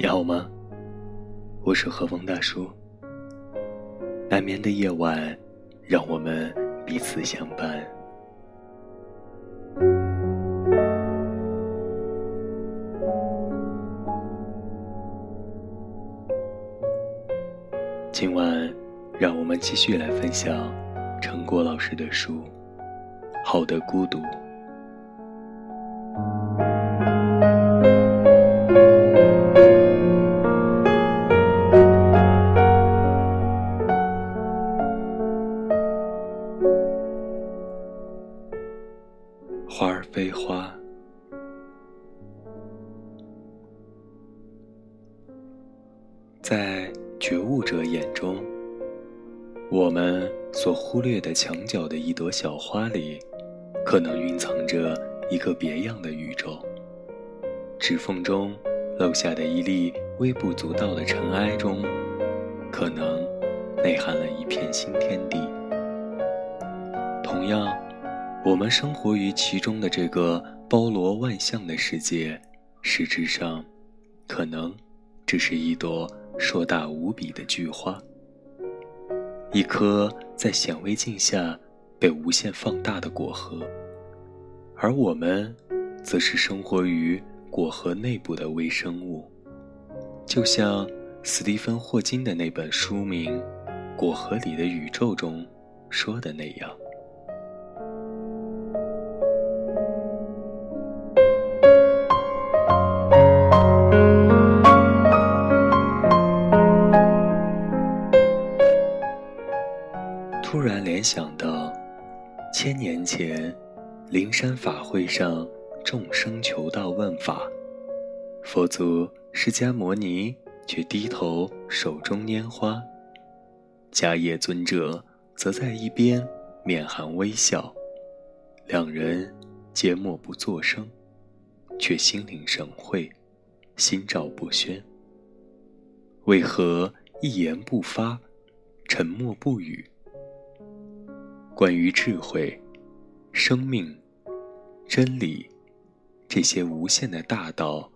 你好吗我是何风大叔。难眠的夜晚，让我们彼此相伴。今晚，让我们继续来分享陈果老师的书《好的孤独》。花儿非花，在觉悟者眼中，我们所忽略的墙角的一朵小花里，可能蕴藏着一个别样的宇宙。指缝中漏下的一粒微不足道的尘埃中，可能内含了一片新天地。同样。我们生活于其中的这个包罗万象的世界，实质上，可能只是一朵硕大无比的巨花，一颗在显微镜下被无限放大的果核，而我们，则是生活于果核内部的微生物，就像斯蒂芬·霍金的那本书名《果核里的宇宙》中说的那样。想到，千年前，灵山法会上众生求道问法，佛祖释迦牟尼却低头手中拈花，迦叶尊者则在一边面含微笑，两人皆默不作声，却心领神会，心照不宣。为何一言不发，沉默不语？关于智慧、生命、真理这些无限的大道，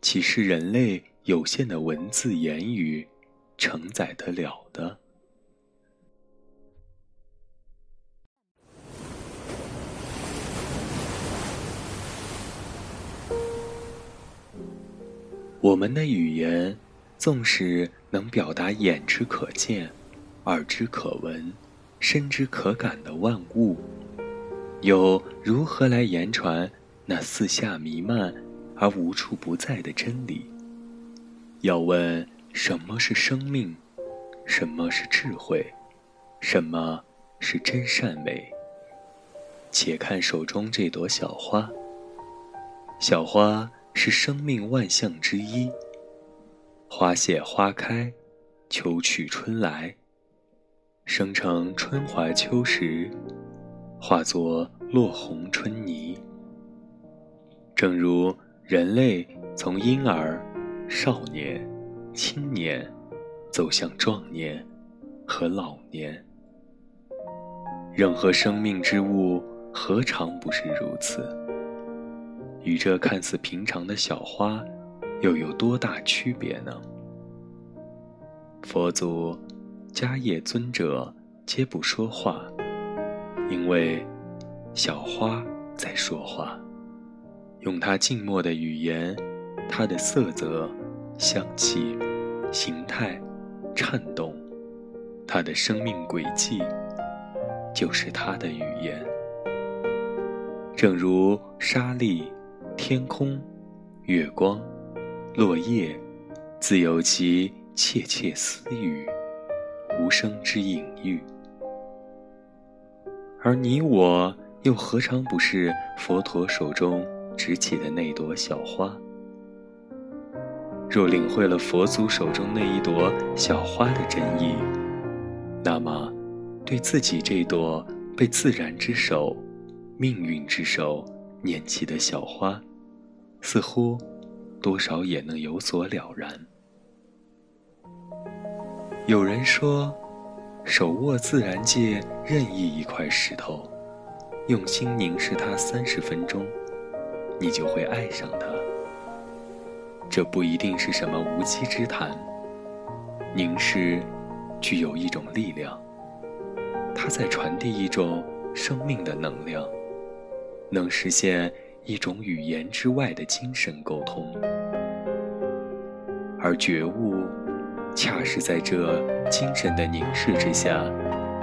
岂是人类有限的文字言语承载得了的？我们的语言，纵使能表达眼之可见、耳之可闻。深知可感的万物，又如何来言传那四下弥漫而无处不在的真理？要问什么是生命，什么是智慧，什么是真善美？且看手中这朵小花。小花是生命万象之一。花谢花开，秋去春来。生成春华秋实，化作落红春泥。正如人类从婴儿、少年、青年，走向壮年和老年，任何生命之物何尝不是如此？与这看似平常的小花，又有多大区别呢？佛祖。迦叶尊者皆不说话，因为小花在说话，用它静默的语言，它的色泽、香气、形态、颤动，它的生命轨迹，就是它的语言。正如沙粒、天空、月光、落叶，自有其窃窃私语。无声之隐喻，而你我又何尝不是佛陀手中执起的那朵小花？若领会了佛祖手中那一朵小花的真意，那么，对自己这朵被自然之手、命运之手捻起的小花，似乎多少也能有所了然。有人说，手握自然界任意一块石头，用心凝视它三十分钟，你就会爱上它。这不一定是什么无稽之谈，凝视具有一种力量，它在传递一种生命的能量，能实现一种语言之外的精神沟通。而觉悟，恰是在这精神的凝视之下，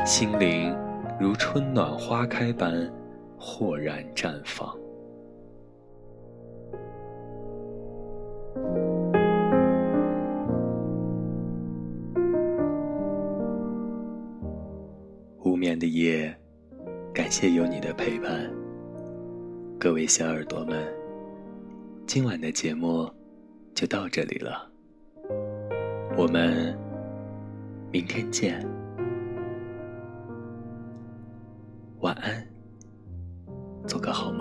心灵如春暖花开般豁然绽放。无眠的夜，感谢有你的陪伴。各位小耳朵们，今晚的节目就到这里了。我们明天见。晚安做个好梦。